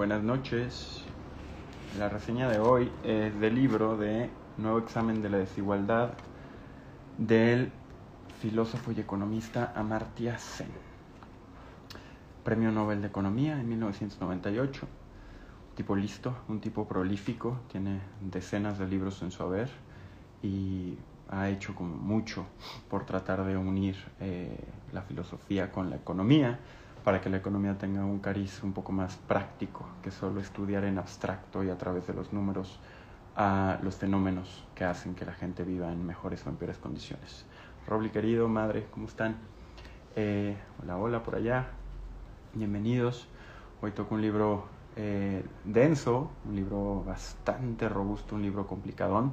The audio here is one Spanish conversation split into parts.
buenas noches. La reseña de hoy es del libro de Nuevo examen de la desigualdad del filósofo y economista Amartya Sen. Premio Nobel de Economía en 1998. Un tipo listo, un tipo prolífico, tiene decenas de libros en su haber y ha hecho como mucho por tratar de unir eh, la filosofía con la economía para que la economía tenga un cariz un poco más práctico que solo estudiar en abstracto y a través de los números a los fenómenos que hacen que la gente viva en mejores o en peores condiciones. Robly querido, madre, ¿cómo están? Eh, hola, hola por allá, bienvenidos. Hoy toco un libro eh, denso, un libro bastante robusto, un libro complicadón,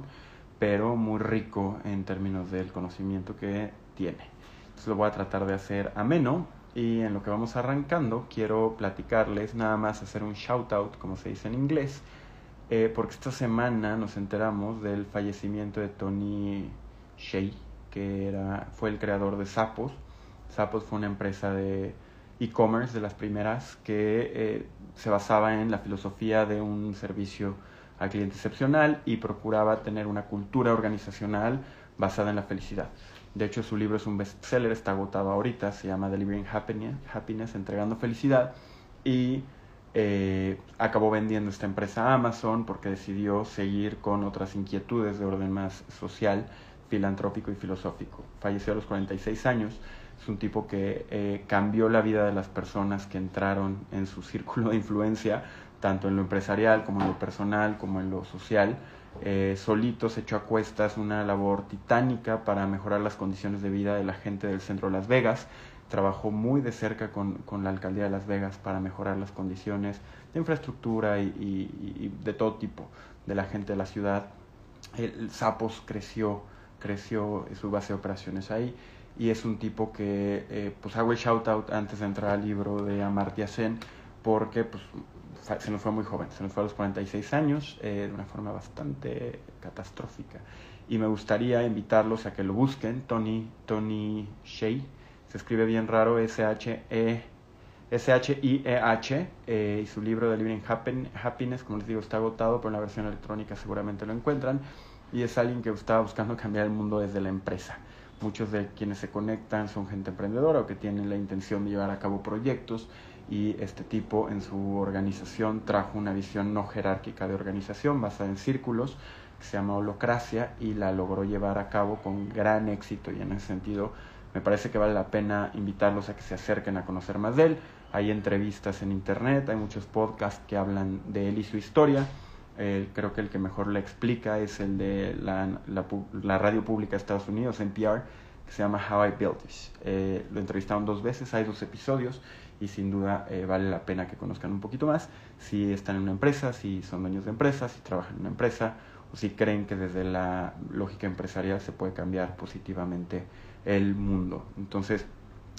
pero muy rico en términos del conocimiento que tiene. Entonces lo voy a tratar de hacer ameno y en lo que vamos arrancando, quiero platicarles, nada más hacer un shout out, como se dice en inglés, eh, porque esta semana nos enteramos del fallecimiento de Tony Shea, que era, fue el creador de Zappos. Zappos fue una empresa de e-commerce de las primeras que eh, se basaba en la filosofía de un servicio al cliente excepcional y procuraba tener una cultura organizacional basada en la felicidad. De hecho, su libro es un bestseller, está agotado ahorita, se llama Delivering Happiness, Happiness Entregando Felicidad. Y eh, acabó vendiendo esta empresa a Amazon porque decidió seguir con otras inquietudes de orden más social, filantrópico y filosófico. Falleció a los 46 años. Es un tipo que eh, cambió la vida de las personas que entraron en su círculo de influencia, tanto en lo empresarial como en lo personal, como en lo social eh, solito se echó a cuestas una labor titánica para mejorar las condiciones de vida de la gente del centro de Las Vegas. Trabajó muy de cerca con, con la alcaldía de Las Vegas para mejorar las condiciones de infraestructura y, de todo tipo de la gente de la ciudad. El, Sapos creció, creció su base de operaciones ahí y es un tipo que, eh, pues hago el shout out antes de entrar al libro de Amartya Sen porque pues se nos fue muy joven, se nos fue a los 46 años eh, de una forma bastante catastrófica. Y me gustaría invitarlos a que lo busquen, Tony, Tony Shea, se escribe bien raro, S-H-E. S-H-I-E-H eh, y su libro de Living Happiness, como les digo, está agotado, pero en la versión electrónica seguramente lo encuentran. Y es alguien que está buscando cambiar el mundo desde la empresa. Muchos de quienes se conectan son gente emprendedora o que tienen la intención de llevar a cabo proyectos y este tipo en su organización trajo una visión no jerárquica de organización basada en círculos que se llama holocracia y la logró llevar a cabo con gran éxito y en ese sentido me parece que vale la pena invitarlos a que se acerquen a conocer más de él. Hay entrevistas en internet, hay muchos podcasts que hablan de él y su historia. Eh, creo que el que mejor le explica es el de la, la, radio pública de Estados Unidos, NPR, que se llama How I Built This. Eh, lo entrevistaron dos veces, hay dos episodios y sin duda eh, vale la pena que conozcan un poquito más si están en una empresa, si son dueños de empresas, si trabajan en una empresa o si creen que desde la lógica empresarial se puede cambiar positivamente el mundo. Entonces,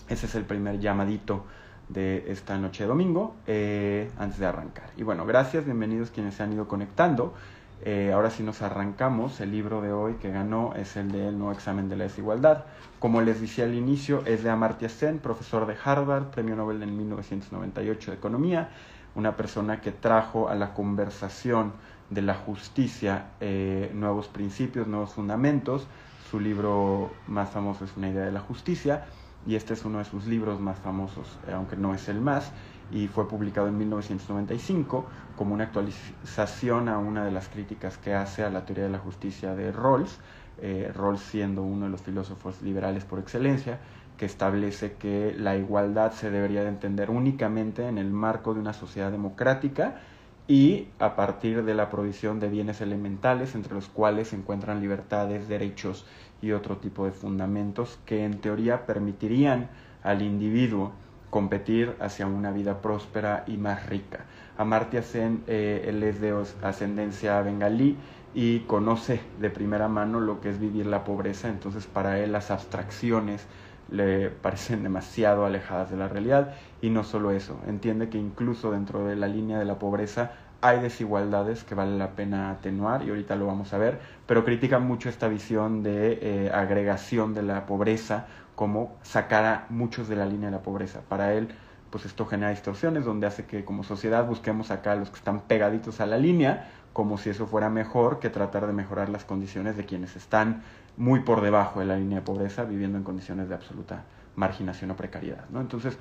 ese es el primer llamadito de esta noche de domingo eh, antes de arrancar. Y bueno, gracias, bienvenidos quienes se han ido conectando. Eh, ahora sí nos arrancamos. El libro de hoy que ganó es el de El nuevo examen de la desigualdad. Como les decía al inicio, es de Amartya Sen, profesor de Harvard, premio Nobel en 1998 de Economía, una persona que trajo a la conversación de la justicia eh, nuevos principios, nuevos fundamentos. Su libro más famoso es Una idea de la justicia y este es uno de sus libros más famosos, eh, aunque no es el más y fue publicado en 1995 como una actualización a una de las críticas que hace a la teoría de la justicia de Rawls, eh, Rawls siendo uno de los filósofos liberales por excelencia, que establece que la igualdad se debería de entender únicamente en el marco de una sociedad democrática y a partir de la provisión de bienes elementales entre los cuales se encuentran libertades, derechos y otro tipo de fundamentos que en teoría permitirían al individuo competir hacia una vida próspera y más rica. Amartya Sen, eh, él es de ascendencia bengalí y conoce de primera mano lo que es vivir la pobreza, entonces para él las abstracciones le parecen demasiado alejadas de la realidad y no solo eso, entiende que incluso dentro de la línea de la pobreza hay desigualdades que vale la pena atenuar y ahorita lo vamos a ver, pero critica mucho esta visión de eh, agregación de la pobreza como sacar a muchos de la línea de la pobreza. Para él, pues esto genera distorsiones donde hace que como sociedad busquemos acá a los que están pegaditos a la línea, como si eso fuera mejor que tratar de mejorar las condiciones de quienes están muy por debajo de la línea de pobreza, viviendo en condiciones de absoluta marginación o precariedad. ¿no? Entonces,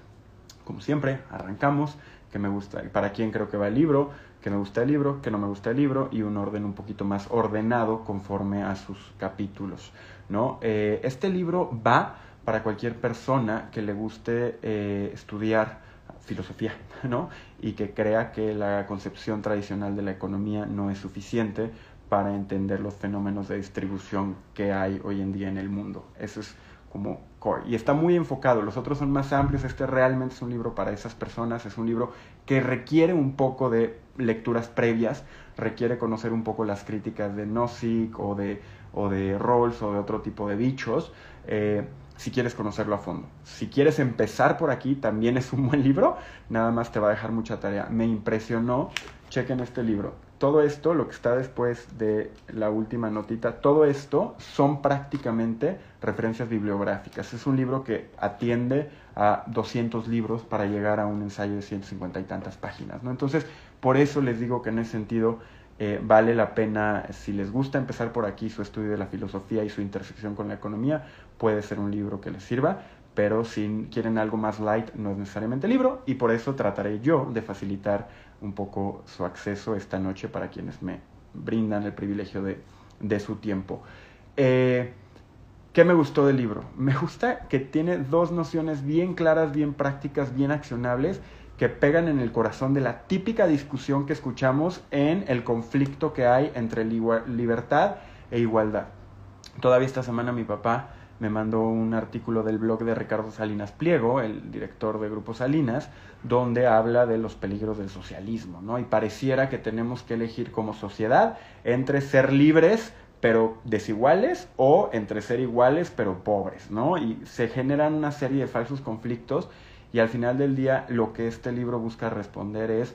como siempre, arrancamos, que me gusta, para quién creo que va el libro, que me gusta el libro, que no me gusta el libro, y un orden un poquito más ordenado conforme a sus capítulos. ¿no? Eh, este libro va para cualquier persona que le guste eh, estudiar filosofía, ¿no? Y que crea que la concepción tradicional de la economía no es suficiente para entender los fenómenos de distribución que hay hoy en día en el mundo. Eso es como core. Y está muy enfocado, los otros son más amplios, este realmente es un libro para esas personas, es un libro que requiere un poco de lecturas previas, requiere conocer un poco las críticas de Nozick o de, o de Rawls o de otro tipo de bichos. Eh, si quieres conocerlo a fondo. Si quieres empezar por aquí, también es un buen libro, nada más te va a dejar mucha tarea. Me impresionó, chequen este libro. Todo esto, lo que está después de la última notita, todo esto son prácticamente referencias bibliográficas. Es un libro que atiende a 200 libros para llegar a un ensayo de 150 y tantas páginas. ¿no? Entonces, por eso les digo que en ese sentido eh, vale la pena, si les gusta empezar por aquí su estudio de la filosofía y su intersección con la economía, puede ser un libro que les sirva, pero si quieren algo más light no es necesariamente libro y por eso trataré yo de facilitar un poco su acceso esta noche para quienes me brindan el privilegio de, su tiempo. Eh, ¿Qué me gustó del libro? Me gusta que tiene dos nociones bien claras, bien prácticas, bien accionables que pegan en el corazón de la típica discusión que escuchamos en el conflicto que hay entre libertad e igualdad. Todavía esta semana mi papá me mandó un artículo del blog de Ricardo Salinas Pliego, el director de Grupo Salinas, donde habla de los peligros del socialismo, ¿no? Y pareciera que tenemos que elegir como sociedad entre ser libres pero desiguales o entre ser iguales pero pobres, ¿no? Y se generan una serie de falsos conflictos y al final del día lo que este libro busca responder es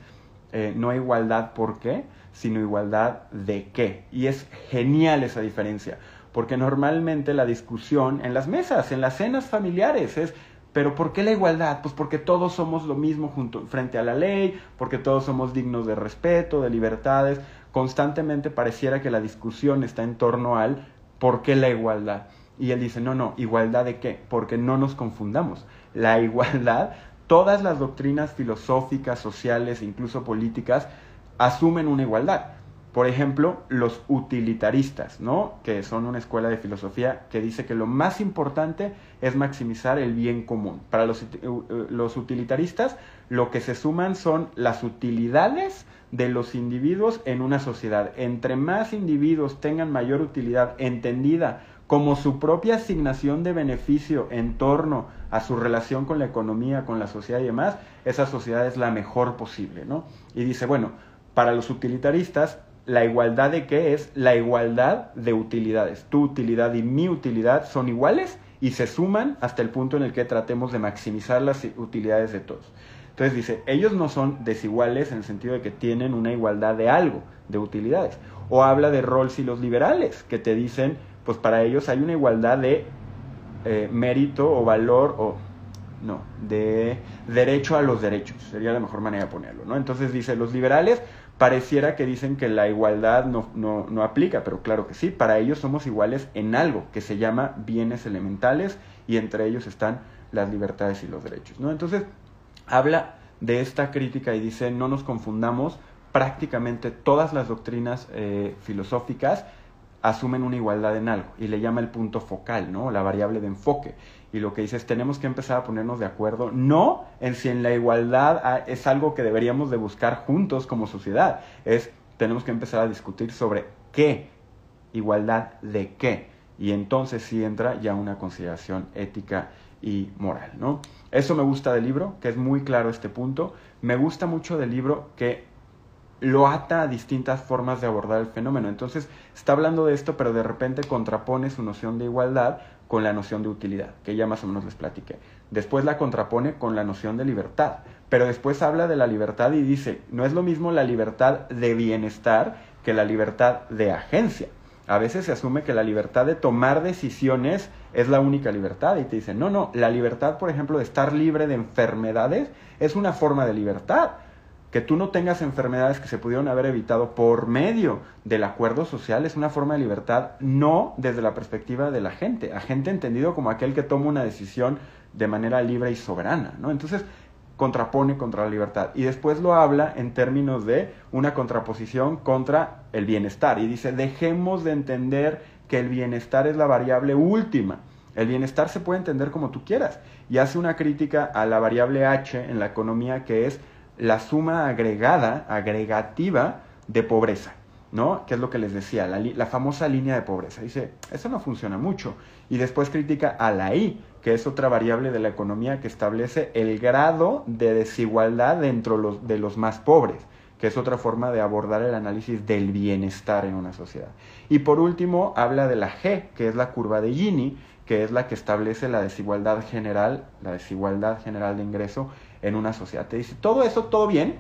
eh, no igualdad por qué, sino igualdad de qué. Y es genial esa diferencia, porque normalmente la discusión en las mesas, en las cenas familiares es, pero ¿por qué la igualdad? Pues porque todos somos lo mismo junto, frente a la ley, porque todos somos dignos de respeto, de libertades. Constantemente pareciera que la discusión está en torno al ¿por qué la igualdad? Y él dice, no, no, igualdad de qué? Porque no nos confundamos la igualdad, todas las doctrinas filosóficas, sociales e incluso políticas asumen una igualdad. Por ejemplo, los utilitaristas, ¿no? que son una escuela de filosofía que dice que lo más importante es maximizar el bien común. Para los, los utilitaristas, lo que se suman son las utilidades de los individuos en una sociedad. Entre más individuos tengan mayor utilidad entendida como su propia asignación de beneficio en torno a su relación con la economía, con la sociedad y demás, esa sociedad es la mejor posible, ¿no? Y dice, bueno, para los utilitaristas, la igualdad de qué es la igualdad de utilidades. Tu utilidad y mi utilidad son iguales y se suman hasta el punto en el que tratemos de maximizar las utilidades de todos. Entonces dice, ellos no son desiguales en el sentido de que tienen una igualdad de algo, de utilidades. O habla de Rawls y los liberales, que te dicen, pues para ellos hay una igualdad de eh, mérito o valor o no, de derecho a los derechos, sería la mejor manera de ponerlo, ¿no? Entonces dice, los liberales pareciera que dicen que la igualdad no, no, no aplica, pero claro que sí, para ellos somos iguales en algo que se llama bienes elementales y entre ellos están las libertades y los derechos, ¿no? Entonces, habla de esta crítica y dice, no nos confundamos, prácticamente todas las doctrinas eh, filosóficas asumen una igualdad en algo y le llama el punto focal, ¿no? La variable de enfoque. Y lo que dice es, tenemos que empezar a ponernos de acuerdo, no en si en la igualdad es algo que deberíamos de buscar juntos como sociedad, es, tenemos que empezar a discutir sobre qué, igualdad de qué. Y entonces sí entra ya una consideración ética y moral, ¿no? Eso me gusta del libro, que es muy claro este punto. Me gusta mucho del libro que lo ata a distintas formas de abordar el fenómeno. Entonces, está hablando de esto, pero de repente contrapone su noción de igualdad con la noción de utilidad, que ya más o menos les platiqué. Después la contrapone con la noción de libertad, pero después habla de la libertad y dice, no es lo mismo la libertad de bienestar que la libertad de agencia. A veces se asume que la libertad de tomar decisiones es la única libertad y te dicen, no, no, la libertad, por ejemplo, de estar libre de enfermedades es una forma de libertad. Que tú no tengas enfermedades que se pudieron haber evitado por medio del acuerdo social es una forma de libertad, no desde la perspectiva de la gente, a gente entendido como aquel que toma una decisión de manera libre y soberana, ¿no? Entonces, contrapone contra la libertad. Y después lo habla en términos de una contraposición contra el bienestar. Y dice, dejemos de entender que el bienestar es la variable última. El bienestar se puede entender como tú quieras. Y hace una crítica a la variable H en la economía que es la suma agregada, agregativa de pobreza, ¿no? Que es lo que les decía, la, la, famosa línea de pobreza. Dice, eso no funciona mucho. Y después critica a la I, que es otra variable de la economía que establece el grado de desigualdad dentro los, de los más pobres, que es otra forma de abordar el análisis del bienestar en una sociedad. Y por último, habla de la G, que es la curva de Gini, que es la que establece la desigualdad general, la desigualdad general de ingreso en una sociedad. Te dice, todo eso, todo bien,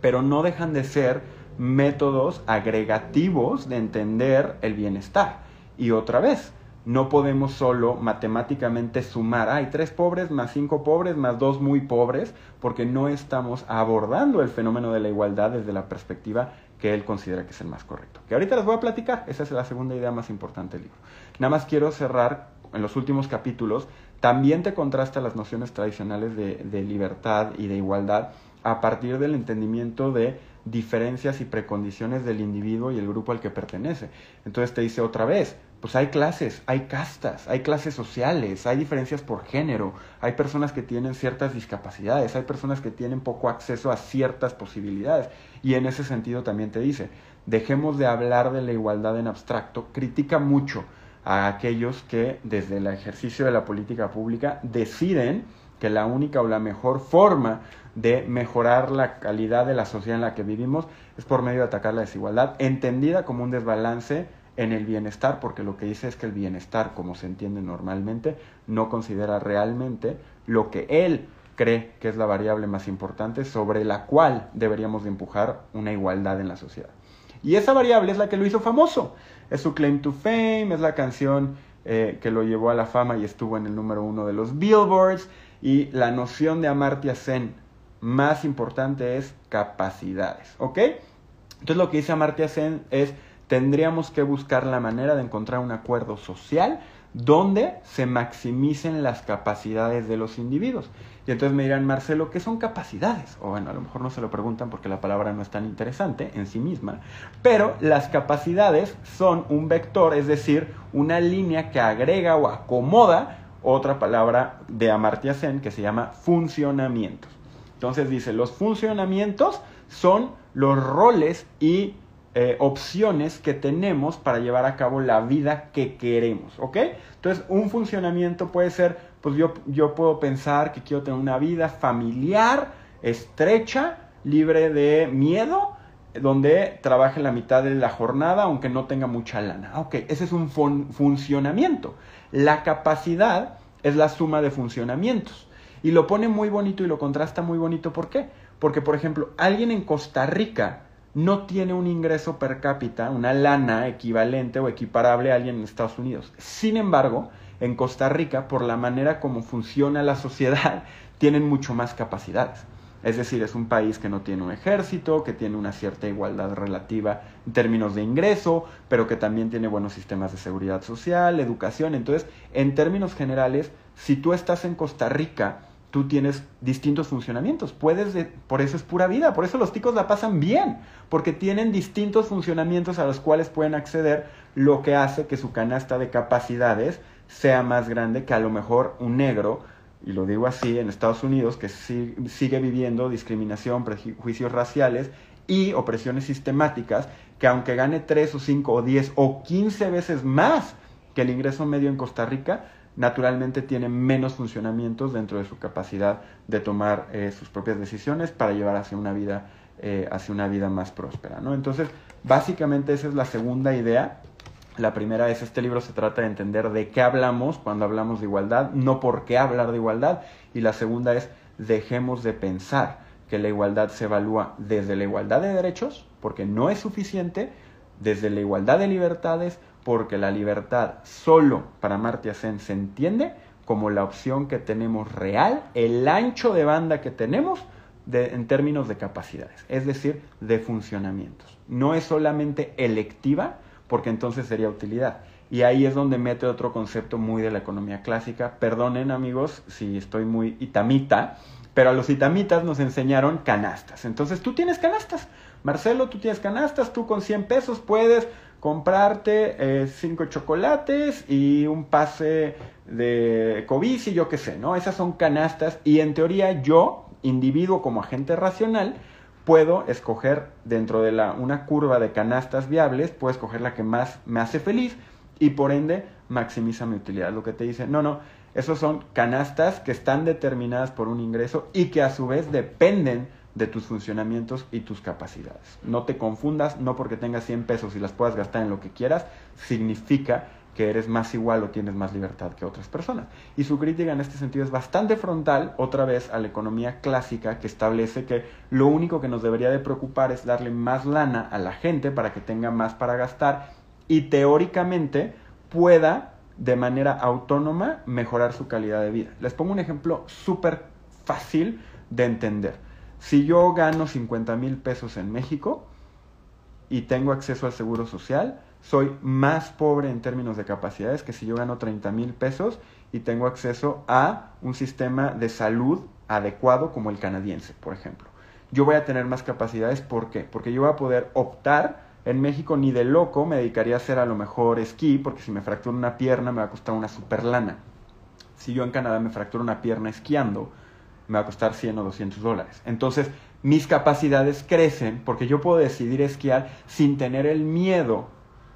pero no dejan de ser métodos agregativos de entender el bienestar. Y otra vez, no podemos solo matemáticamente sumar, hay tres pobres más cinco pobres más dos muy pobres, porque no estamos abordando el fenómeno de la igualdad desde la perspectiva que él considera que es el más correcto. Que ahorita les voy a platicar, esa es la segunda idea más importante del libro. Nada más quiero cerrar en los últimos capítulos también te contrasta las nociones tradicionales de, libertad y de igualdad a partir del entendimiento de diferencias y precondiciones del individuo y el grupo al que pertenece. Entonces te dice otra vez, pues hay clases, hay castas, hay clases sociales, hay diferencias por género, hay personas que tienen ciertas discapacidades, hay personas que tienen poco acceso a ciertas posibilidades. Y en ese sentido también te dice, dejemos de hablar de la igualdad en abstracto, critica mucho a aquellos que desde el ejercicio de la política pública deciden que la única o la mejor forma de mejorar la calidad de la sociedad en la que vivimos es por medio de atacar la desigualdad, entendida como un desbalance en el bienestar, porque lo que dice es que el bienestar, como se entiende normalmente, no considera realmente lo que él cree que es la variable más importante sobre la cual deberíamos de empujar una igualdad en la sociedad. Y esa variable es la que lo hizo famoso. Es su claim to fame, es la canción eh, que lo llevó a la fama y estuvo en el número uno de los billboards. Y la noción de Amartya Sen más importante es capacidades, ¿ok? Entonces lo que dice Amartya Sen es, tendríamos que buscar la manera de encontrar un acuerdo social donde se maximicen las capacidades de los individuos. Y entonces me dirán, Marcelo, ¿qué son capacidades? O bueno, a lo mejor no se lo preguntan porque la palabra no es tan interesante en sí misma, pero las capacidades son un vector, es decir, una línea que agrega o acomoda otra palabra de Amartya Sen que se llama funcionamientos. Entonces dice, los funcionamientos son los roles y eh, opciones que tenemos para llevar a cabo la vida que queremos, ¿ok? Entonces, un funcionamiento puede ser, pues yo, yo puedo pensar que quiero tener una vida familiar, estrecha, libre de miedo, donde trabaje la mitad de la jornada aunque no tenga mucha lana. Ok, ese es un funcionamiento. La capacidad es la suma de funcionamientos. Y lo pone muy bonito y lo contrasta muy bonito. ¿Por qué? Porque, por ejemplo, alguien en Costa Rica no tiene un ingreso per cápita, una lana equivalente o equiparable a alguien en Estados Unidos. Sin embargo, en Costa Rica, por la manera como funciona la sociedad, tienen mucho más capacidades. Es decir, es un país que no tiene un ejército, que tiene una cierta igualdad relativa en términos de ingreso, pero que también tiene buenos sistemas de seguridad social, educación. Entonces, en términos generales, si tú estás en Costa Rica, tú tienes distintos funcionamientos. Puedes, por eso es pura vida, por eso los ticos la pasan bien, porque tienen distintos funcionamientos a los cuales pueden acceder, lo que hace que su canasta de capacidades sea más grande que a lo mejor un negro, y lo digo así, en Estados Unidos, que sigue viviendo discriminación, prejuicios raciales y opresiones sistemáticas, que aunque gane 3 o 5 o 10 o 15 veces más que el ingreso medio en Costa Rica, naturalmente tiene menos funcionamientos dentro de su capacidad de tomar eh, sus propias decisiones para llevar hacia una vida, eh, hacia una vida más próspera. ¿no? Entonces, básicamente esa es la segunda idea. La primera es, este libro se trata de entender de qué hablamos cuando hablamos de igualdad, no por qué hablar de igualdad. Y la segunda es, dejemos de pensar que la igualdad se evalúa desde la igualdad de derechos, porque no es suficiente, desde la igualdad de libertades porque la libertad solo para Amartya Sen se entiende como la opción que tenemos real, el ancho de banda que tenemos en términos de capacidades, es decir, de funcionamientos. No es solamente electiva, porque entonces sería utilidad. Y ahí es donde mete otro concepto muy de la economía clásica. Perdonen amigos si estoy muy itamita, pero a los itamitas nos enseñaron canastas. Entonces tú tienes canastas. Marcelo, tú tienes canastas, tú con 100 pesos puedes comprarte 5 eh, chocolates y un pase de COVID y yo qué sé, ¿no? Esas son canastas y en teoría yo, individuo como agente racional, puedo escoger dentro de la, una curva de canastas viables, puedo escoger la que más me hace feliz y por ende maximiza mi utilidad. Lo que te dice, no, no, esos son canastas que están determinadas por un ingreso y que a su vez dependen de tus funcionamientos y tus capacidades. No te confundas, no porque tengas 100 pesos y las puedas gastar en lo que quieras, significa que eres más igual o tienes más libertad que otras personas. Y su crítica en este sentido es bastante frontal, otra vez, a la economía clásica que establece que lo único que nos debería de preocupar es darle más lana a la gente para que tenga más para gastar y teóricamente pueda de manera autónoma mejorar su calidad de vida. Les pongo un ejemplo súper fácil de entender. Si yo gano 50 mil pesos en México y tengo acceso al seguro social, soy más pobre en términos de capacidades que si yo gano 30 mil pesos y tengo acceso a un sistema de salud adecuado como el canadiense, por ejemplo. Yo voy a tener más capacidades, ¿por qué? Porque yo voy a poder optar, en México ni de loco me dedicaría a hacer a lo mejor esquí, porque si me fracturo una pierna me va a costar una super lana. Si yo en Canadá me fracturo una pierna esquiando, me va a costar 100 o 200 dólares. Entonces, mis capacidades crecen porque yo puedo decidir esquiar sin tener el miedo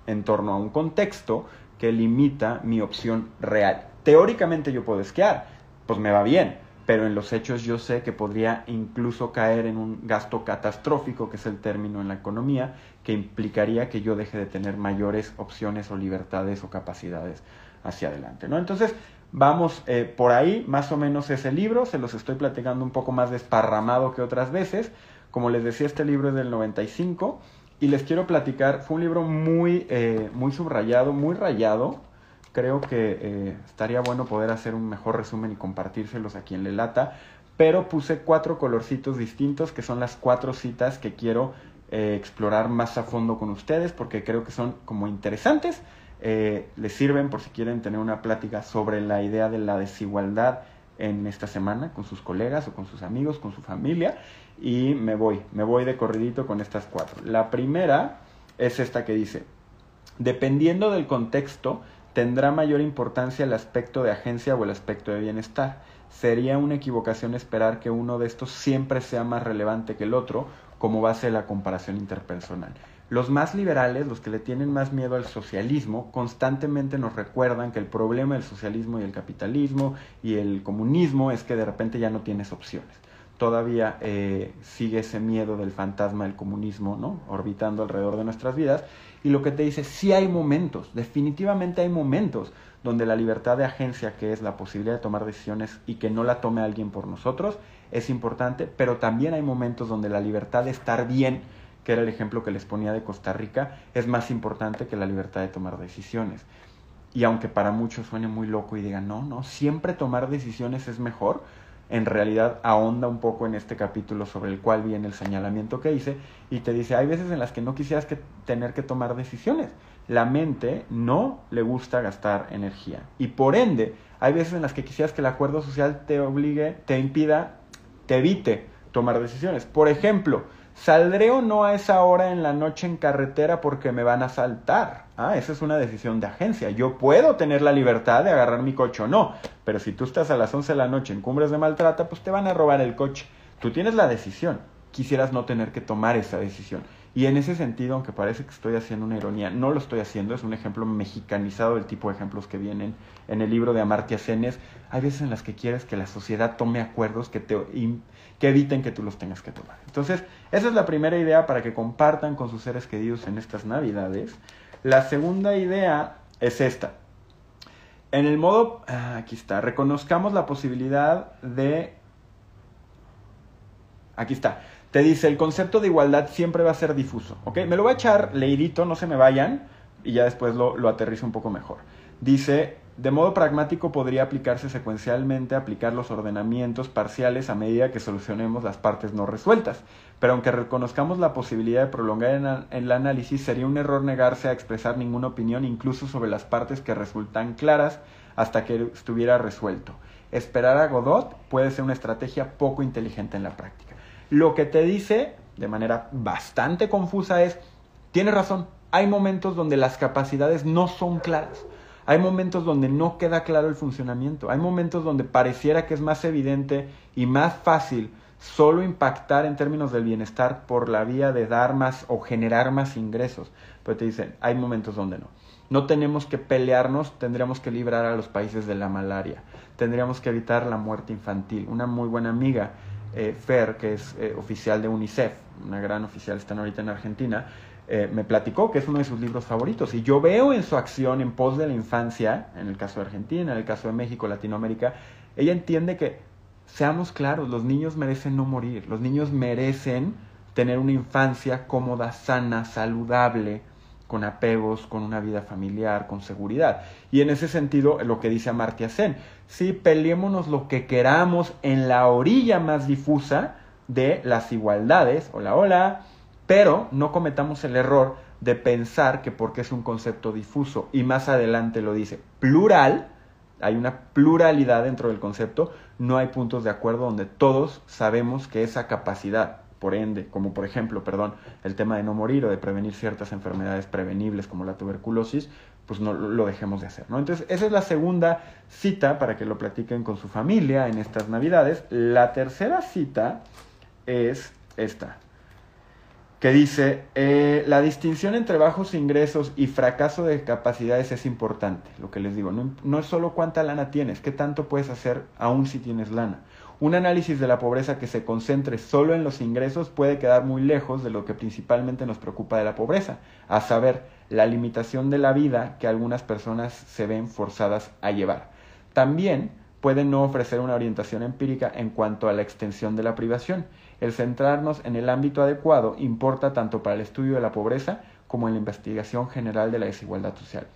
en torno a un contexto que limita mi opción real. Teóricamente yo puedo esquiar, pues me va bien, pero en los hechos yo sé que podría incluso caer en un gasto catastrófico, que es el término en la economía, que implicaría que yo deje de tener mayores opciones o libertades o capacidades hacia adelante. ¿no? Entonces, vamos eh, por ahí, más o menos ese libro, se los estoy platicando un poco más desparramado que otras veces. Como les decía, este libro es del 95 y les quiero platicar, fue un libro muy, eh, muy subrayado, muy rayado. Creo que eh, estaría bueno poder hacer un mejor resumen y compartírselos a quien le lata. Pero puse cuatro colorcitos distintos que son las cuatro citas que quiero explorar más a fondo con ustedes porque creo que son como interesantes. Les sirven por si quieren tener una plática sobre la idea de la desigualdad en esta semana con sus colegas o con sus amigos, con su familia y me voy, me voy de corridito con estas cuatro. La primera es esta que dice, dependiendo del contexto, tendrá mayor importancia el aspecto de agencia o el aspecto de bienestar. Sería una equivocación esperar que uno de estos siempre sea más relevante que el otro como base de la comparación interpersonal. Los más liberales, los que le tienen más miedo al socialismo, constantemente nos recuerdan que el problema del socialismo y el capitalismo y el comunismo es que de repente ya no tienes opciones todavía eh, sigue ese miedo del fantasma del comunismo, ¿no? Orbitando alrededor de nuestras vidas. Y lo que te dice, sí hay momentos, definitivamente hay momentos donde la libertad de agencia, que es la posibilidad de tomar decisiones y que no la tome alguien por nosotros, es importante, pero también hay momentos donde la libertad de estar bien, que era el ejemplo que les ponía de Costa Rica, es más importante que la libertad de tomar decisiones. Y aunque para muchos suene muy loco y digan, no, no, siempre tomar decisiones es mejor, en realidad ahonda un poco en este capítulo sobre el cual viene el señalamiento que hice y te dice, hay veces en las que no quisieras que tener que tomar decisiones. La mente no le gusta gastar energía y por ende hay veces en las que quisieras que el acuerdo social te obligue, te impida, te evite tomar decisiones. Por ejemplo, ¿Saldré o no a esa hora en la noche en carretera porque me van a saltar? Ah, esa es una decisión de agencia. Yo puedo tener la libertad de agarrar mi coche o no, pero si tú estás a las 11 de la noche en cumbres de maltrata, pues te van a robar el coche. Tú tienes la decisión. Quisieras no tener que tomar esa decisión. Y en ese sentido, aunque parece que estoy haciendo una ironía, no lo estoy haciendo, es un ejemplo mexicanizado del tipo de ejemplos que vienen en el libro de Amartya Sen. Hay veces en las que quieres que la sociedad tome acuerdos que, te, que eviten que tú los tengas que tomar. Entonces, esa es la primera idea para que compartan con sus seres queridos en estas navidades. La segunda idea es esta. En el modo, ah, aquí está, reconozcamos la posibilidad de... Aquí está te dice, el concepto de igualdad siempre va a ser difuso, ¿ok? Me lo voy a echar leidito, no se me vayan, y ya después lo, lo aterriza un poco mejor. Dice, de modo pragmático podría aplicarse secuencialmente aplicar los ordenamientos parciales a medida que solucionemos las partes no resueltas, pero aunque reconozcamos la posibilidad de prolongar el análisis, sería un error negarse a expresar ninguna opinión incluso sobre las partes que resultan claras hasta que estuviera resuelto. Esperar a Godot puede ser una estrategia poco inteligente en la práctica. Lo que te dice, de manera bastante confusa, es, tiene razón, hay momentos donde las capacidades no son claras hay momentos donde no queda claro el funcionamiento. Hay momentos donde pareciera que es más evidente y más fácil solo impactar en términos del bienestar por la vía de dar más o generar más ingresos. Pero te dicen, hay momentos donde no. No tenemos que pelearnos, tendríamos que librar a los países de la malaria. Tendríamos que evitar la muerte infantil. Una muy buena amiga, eh, Fer, que es eh, oficial de UNICEF, una gran oficial, están ahorita en Argentina, eh, me platicó que es uno de sus libros favoritos. Y yo veo en su acción en pos de la infancia, en el caso de Argentina, en el caso de México, Latinoamérica, ella entiende que, seamos claros, los niños merecen no morir, los niños merecen tener una infancia cómoda, sana, saludable, con apegos, con una vida familiar, con seguridad. Y en ese sentido, lo que dice Amartya Sen, sí, peleémonos lo que queramos en la orilla más difusa de las igualdades, hola, hola, pero no cometamos el error de pensar que porque es un concepto difuso y más adelante lo dice plural, hay una pluralidad dentro del concepto, no hay puntos de acuerdo donde todos sabemos que esa capacidad, por ende, como por ejemplo, perdón, el tema de no morir o de prevenir ciertas enfermedades prevenibles como la tuberculosis, pues no lo dejemos de hacer. Entonces, esa es la segunda cita para que lo platiquen con su familia en estas Navidades. La tercera cita es esta que dice, eh, la distinción entre bajos ingresos y fracaso de capacidades es importante, lo que les digo, no, no es solo cuánta lana tienes, qué tanto puedes hacer aún si tienes lana. Un análisis de la pobreza que se concentre solo en los ingresos puede quedar muy lejos de lo que principalmente nos preocupa de la pobreza, a saber, la limitación de la vida que algunas personas se ven forzadas a llevar. También puede no ofrecer una orientación empírica en cuanto a la extensión de la privación el centrarnos en el ámbito adecuado importa tanto para el estudio de la pobreza como en la investigación general de la desigualdad social.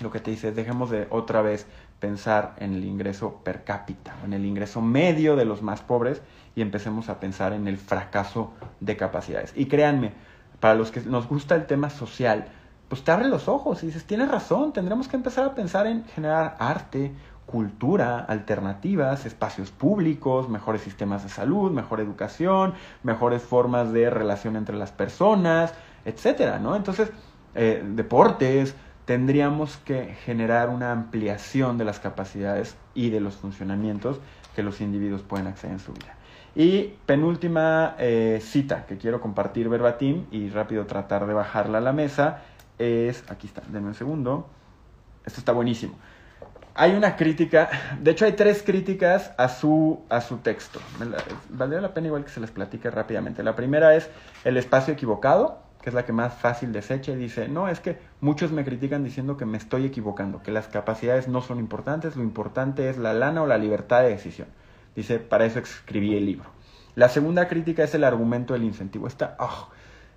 Lo que te dice es dejemos de otra vez pensar en el ingreso per cápita, en el ingreso medio de los más pobres y empecemos a pensar en el fracaso de capacidades. Y créanme, para los que nos gusta el tema social, pues te abre los ojos y dices, tienes razón, tendremos que empezar a pensar en generar arte, cultura, alternativas, espacios públicos, mejores sistemas de salud, mejor educación, mejores formas de relación entre las personas, etcétera, ¿no? Entonces, eh, deportes, tendríamos que generar una ampliación de las capacidades y de los funcionamientos que los individuos pueden acceder en su vida. Y penúltima eh, cita que quiero compartir verbatim y rápido tratar de bajarla a la mesa es, aquí está, denme un segundo, esto está buenísimo hay una crítica, de hecho hay tres críticas a su, a su texto. Valdría la pena igual que se les platique rápidamente. La primera es el espacio equivocado, que es la que más fácil desecha y dice, no, es que muchos me critican diciendo que me estoy equivocando, que las capacidades no son importantes, lo importante es la lana o la libertad de decisión. Dice, para eso escribí el libro. La segunda crítica es el argumento del incentivo. Esta, oh,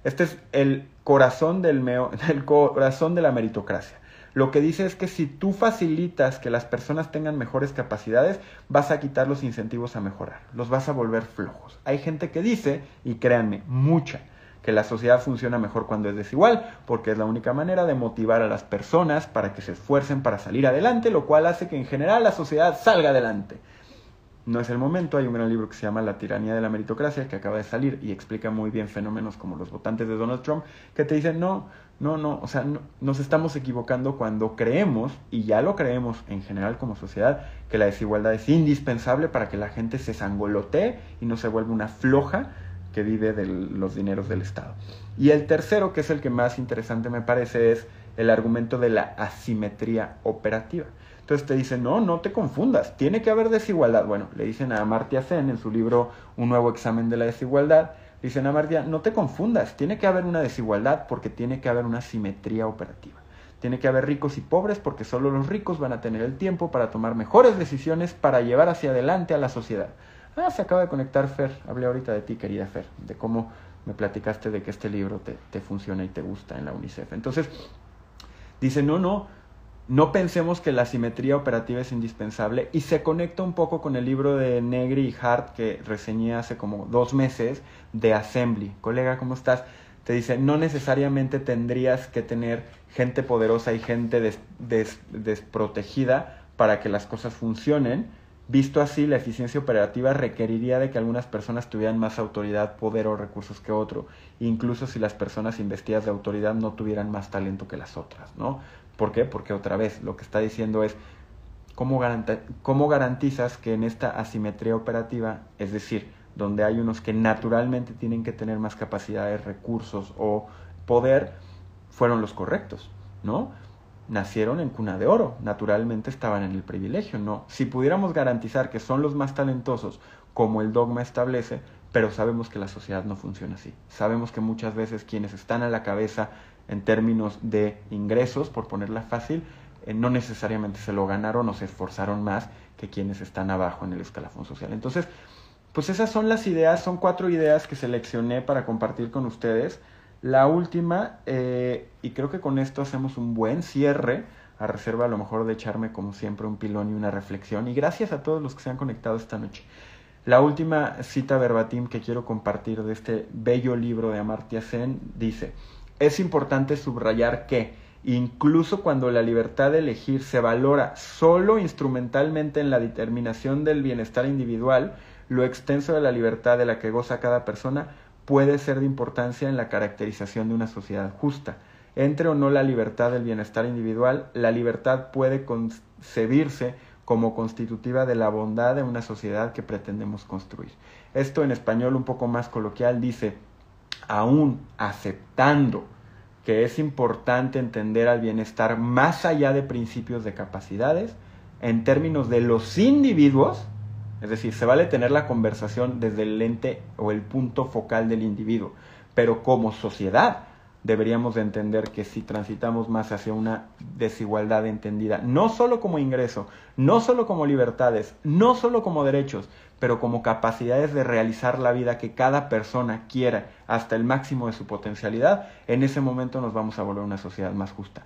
este es el corazón, del meo, el corazón de la meritocracia. Lo que dice es que si tú facilitas que las personas tengan mejores capacidades, vas a quitar los incentivos a mejorar, los vas a volver flojos. Hay gente que dice, y créanme, mucha, que la sociedad funciona mejor cuando es desigual, porque es la única manera de motivar a las personas para que se esfuercen para salir adelante, lo cual hace que en general la sociedad salga adelante. No es el momento, hay un gran libro que se llama La tiranía de la meritocracia que acaba de salir y explica muy bien fenómenos como los votantes de Donald Trump que te dicen, no, no, no, o sea, nos estamos equivocando cuando creemos, y ya lo creemos en general como sociedad, que la desigualdad es indispensable para que la gente se sangolotee y no se vuelva una floja que vive de los dineros del Estado. Y el tercero, que es el que más interesante me parece, es el argumento de la asimetría operativa. Entonces te dicen, no, no te confundas, tiene que haber desigualdad. Bueno, le dicen a Amartya Sen en su libro Un nuevo examen de la desigualdad, dicen a Amartya, no te confundas, tiene que haber una desigualdad porque tiene que haber una simetría operativa. Tiene que haber ricos y pobres porque solo los ricos van a tener el tiempo para tomar mejores decisiones para llevar hacia adelante a la sociedad. Ah, se acaba de conectar Fer, hablé ahorita de ti, querida Fer, de cómo me platicaste de que este libro te, te funciona y te gusta en la UNICEF. Entonces, Dice, no, no, no pensemos que la simetría operativa es indispensable y se conecta un poco con el libro de Negri y Hart que reseñé hace como dos meses de Assembly. Colega, ¿cómo estás? Te dice, no necesariamente tendrías que tener gente poderosa y gente desprotegida para que las cosas funcionen. Visto así, la eficiencia operativa requeriría de que algunas personas tuvieran más autoridad, poder o recursos que otro, incluso si las personas investidas de autoridad no tuvieran más talento que las otras, ¿no? ¿Por qué? Porque otra vez lo que está diciendo es cómo, cómo garantizas que en esta asimetría operativa, es decir, donde hay unos que naturalmente tienen que tener más capacidades, recursos o poder, fueron los correctos, ¿no? Nacieron en cuna de oro, naturalmente estaban en el privilegio, ¿no? Si pudiéramos garantizar que son los más talentosos, como el dogma establece, pero sabemos que la sociedad no funciona así. Sabemos que muchas veces quienes están a la cabeza en términos de ingresos, por ponerla fácil, eh, no necesariamente se lo ganaron o se esforzaron más que quienes están abajo en el escalafón social. Entonces, pues esas son las ideas, son cuatro ideas que seleccioné para compartir con ustedes. La última, eh, y creo que con esto hacemos un buen cierre, a reserva a lo mejor de echarme como siempre un pilón y una reflexión, y gracias a todos los que se han conectado esta noche. La última cita verbatim que quiero compartir de este bello libro de Amartya Sen dice, es importante subrayar que, incluso cuando la libertad de elegir se valora solo instrumentalmente en la determinación del bienestar individual, lo extenso de la libertad de la que goza cada persona puede ser de importancia en la caracterización de una sociedad justa. Entre o no la libertad del bienestar individual, la libertad puede concebirse como constitutiva de la bondad de una sociedad que pretendemos construir. Esto en español un poco más coloquial dice, aún aceptando que es importante entender al bienestar más allá de principios de capacidades, en términos de los individuos, es decir, se vale tener la conversación desde el lente o el punto focal del individuo, pero como sociedad deberíamos de entender que si transitamos más hacia una desigualdad entendida, no solo como ingreso, no solo como libertades, no solo como derechos, pero como capacidades de realizar la vida que cada persona quiera hasta el máximo de su potencialidad, en ese momento nos vamos a volver una sociedad más justa.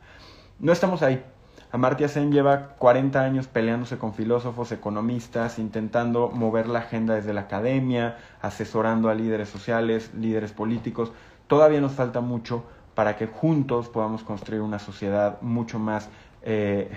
No estamos ahí. Amartya Sen lleva 40 años peleándose con filósofos, economistas, intentando mover la agenda desde la academia, asesorando a líderes sociales, líderes políticos. Todavía nos falta mucho para que juntos podamos construir una sociedad mucho más eh,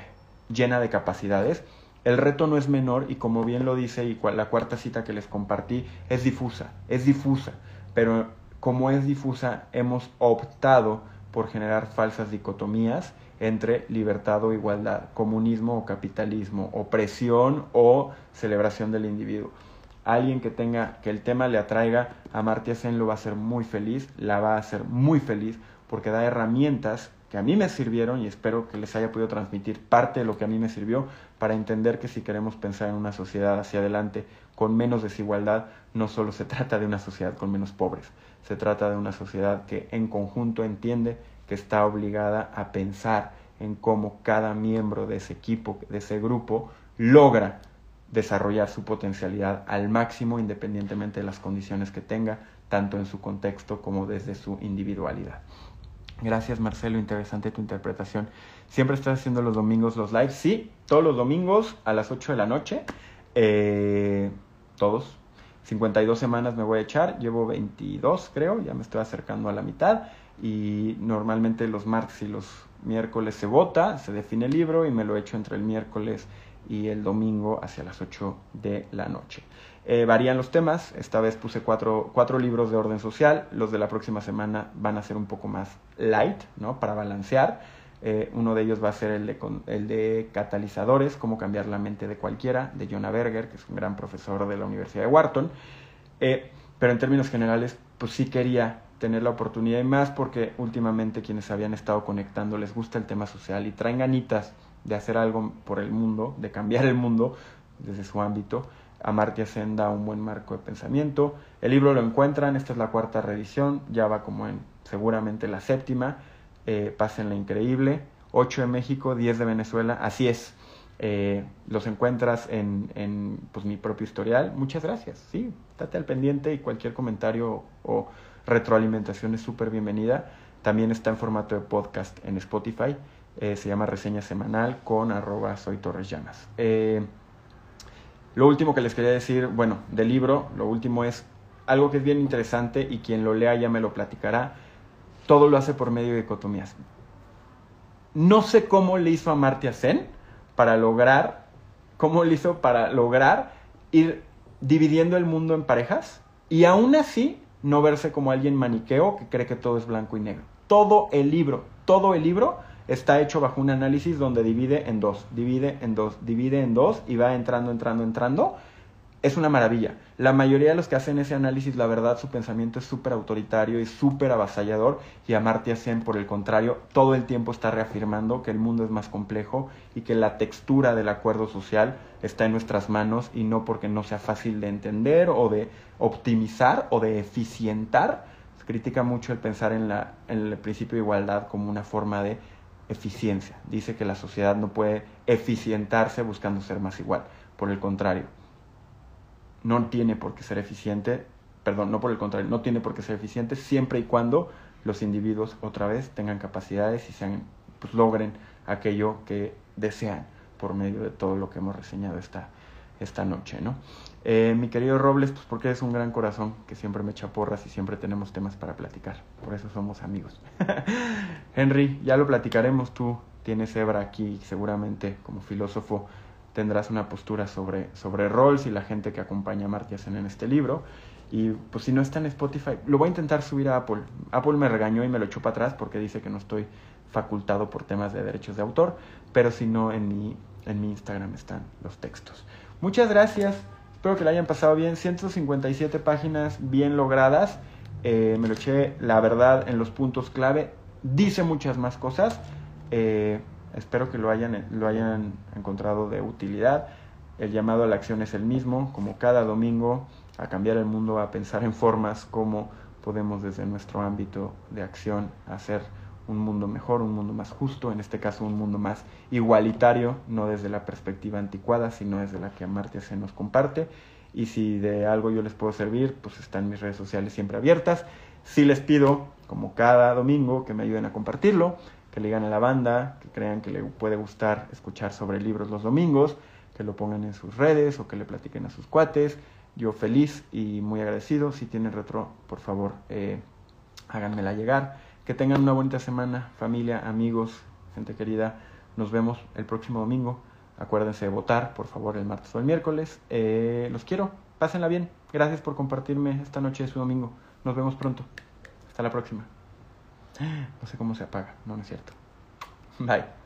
llena de capacidades el reto no es menor y como bien lo dice la cuarta cita que les compartí, es difusa, es difusa, pero como es difusa hemos optado por generar falsas dicotomías entre libertad o igualdad, comunismo o capitalismo, opresión o celebración del individuo. Alguien que tenga, que el tema le atraiga a Martia Sen lo va a hacer muy feliz, la va a hacer muy feliz porque da herramientas que a mí me sirvieron y espero que les haya podido transmitir parte de lo que a mí me sirvió para entender que si queremos pensar en una sociedad hacia adelante con menos desigualdad, no solo se trata de una sociedad con menos pobres, se trata de una sociedad que en conjunto entiende que está obligada a pensar en cómo cada miembro de ese equipo, de ese grupo, logra desarrollar su potencialidad al máximo independientemente de las condiciones que tenga, tanto en su contexto como desde su individualidad. Gracias Marcelo, interesante tu interpretación. ¿Siempre estás haciendo los domingos los lives? Sí, todos los domingos a las 8 de la noche. Eh, todos. 52 semanas me voy a echar, llevo 22 creo, ya me estoy acercando a la mitad y normalmente los martes y los miércoles se vota, se define el libro y me lo echo entre el miércoles y el domingo hacia las 8 de la noche. Eh, varían los temas, esta vez puse cuatro, cuatro, libros de orden social, los de la próxima semana van a ser un poco más light, ¿no? Para balancear. Eh, uno de ellos va a ser el de, el de catalizadores, cómo cambiar la mente de cualquiera, de Jonah Berger, que es un gran profesor de la Universidad de Wharton. Eh, pero en términos generales, pues sí quería tener la oportunidad y más porque últimamente quienes habían estado conectando les gusta el tema social y traen ganitas de hacer algo por el mundo, de cambiar el mundo desde su ámbito. Amartya Sen da un buen marco de pensamiento. El libro lo encuentran, esta es la cuarta reedición, ya va como en seguramente la séptima. Eh, la increíble. Ocho de México, diez de Venezuela, así es. Eh, los encuentras en, en pues, mi propio historial. Muchas gracias. Sí, estate al pendiente y cualquier comentario o retroalimentación es súper bienvenida. También está en formato de podcast en Spotify. Eh, se llama Reseña Semanal con arroba soy Torres Llanas. Eh, lo último que les quería decir, bueno, del libro, lo último es algo que es bien interesante y quien lo lea ya me lo platicará. Todo lo hace por medio de dicotomías. No sé cómo le hizo a Martia Sen para lograr, cómo le hizo para lograr ir dividiendo el mundo en parejas y aún así no verse como alguien maniqueo que cree que todo es blanco y negro. Todo el libro, todo el libro está hecho bajo un análisis donde divide en dos, divide en dos, divide en dos y va entrando, entrando, entrando. Es una maravilla. La mayoría de los que hacen ese análisis, la verdad, su pensamiento es súper autoritario y súper avasallador. Y Amartya Sen, por el contrario, todo el tiempo está reafirmando que el mundo es más complejo y que la textura del acuerdo social está en nuestras manos y no porque no sea fácil de entender o de optimizar o de eficientar. Critica mucho el pensar en, la, en el principio de igualdad como una forma de eficiencia. Dice que la sociedad no puede eficientarse buscando ser más igual. Por el contrario, no tiene por qué ser eficiente, perdón, no por el contrario, no tiene por qué ser eficiente siempre y cuando los individuos otra vez tengan capacidades y sean, pues, logren aquello que desean por medio de todo lo que hemos reseñado esta, esta noche, ¿no? Eh, mi querido Robles, pues porque es un gran corazón que siempre me echa porras y siempre tenemos temas para platicar. Por eso somos amigos. Henry, ya lo platicaremos. Tú tienes hebra aquí, seguramente como filósofo tendrás una postura sobre, sobre Rolls y la gente que acompaña a Martiasen en este libro. Y pues si no está en Spotify, lo voy a intentar subir a Apple. Apple me regañó y me lo echó para atrás porque dice que no estoy facultado por temas de derechos de autor, pero si no, en mi, en mi Instagram están los textos. Muchas gracias. Espero que la hayan pasado bien. 157 páginas bien logradas. Eh, me lo eché, la verdad, en los puntos clave. Dice muchas más cosas. Eh, espero que lo hayan, lo hayan encontrado de utilidad. El llamado a la acción es el mismo, como cada domingo, a cambiar el mundo, a pensar en formas como podemos desde nuestro ámbito de acción hacer un mundo mejor, un mundo más justo, en este caso un mundo más igualitario, no desde la perspectiva anticuada, sino desde la que Amartya se nos comparte. Y si de algo yo les puedo servir, pues están mis redes sociales siempre abiertas. Sí les pido, como cada domingo, que me ayuden a compartirlo, que le digan a la banda, que crean que le puede gustar escuchar sobre libros los domingos, que lo pongan en sus redes o que le platiquen a sus cuates. Yo feliz y muy agradecido. Si tienen retro, por favor, eh, háganmela llegar. Que tengan una bonita semana, familia, amigos, gente querida. Nos vemos el próximo domingo. Acuérdense de votar, por favor, el martes o el miércoles. Eh, los quiero. Pásenla bien. Gracias por compartirme esta noche de su domingo. Nos vemos pronto. Hasta la próxima. No sé cómo se apaga. No, no es cierto. Bye.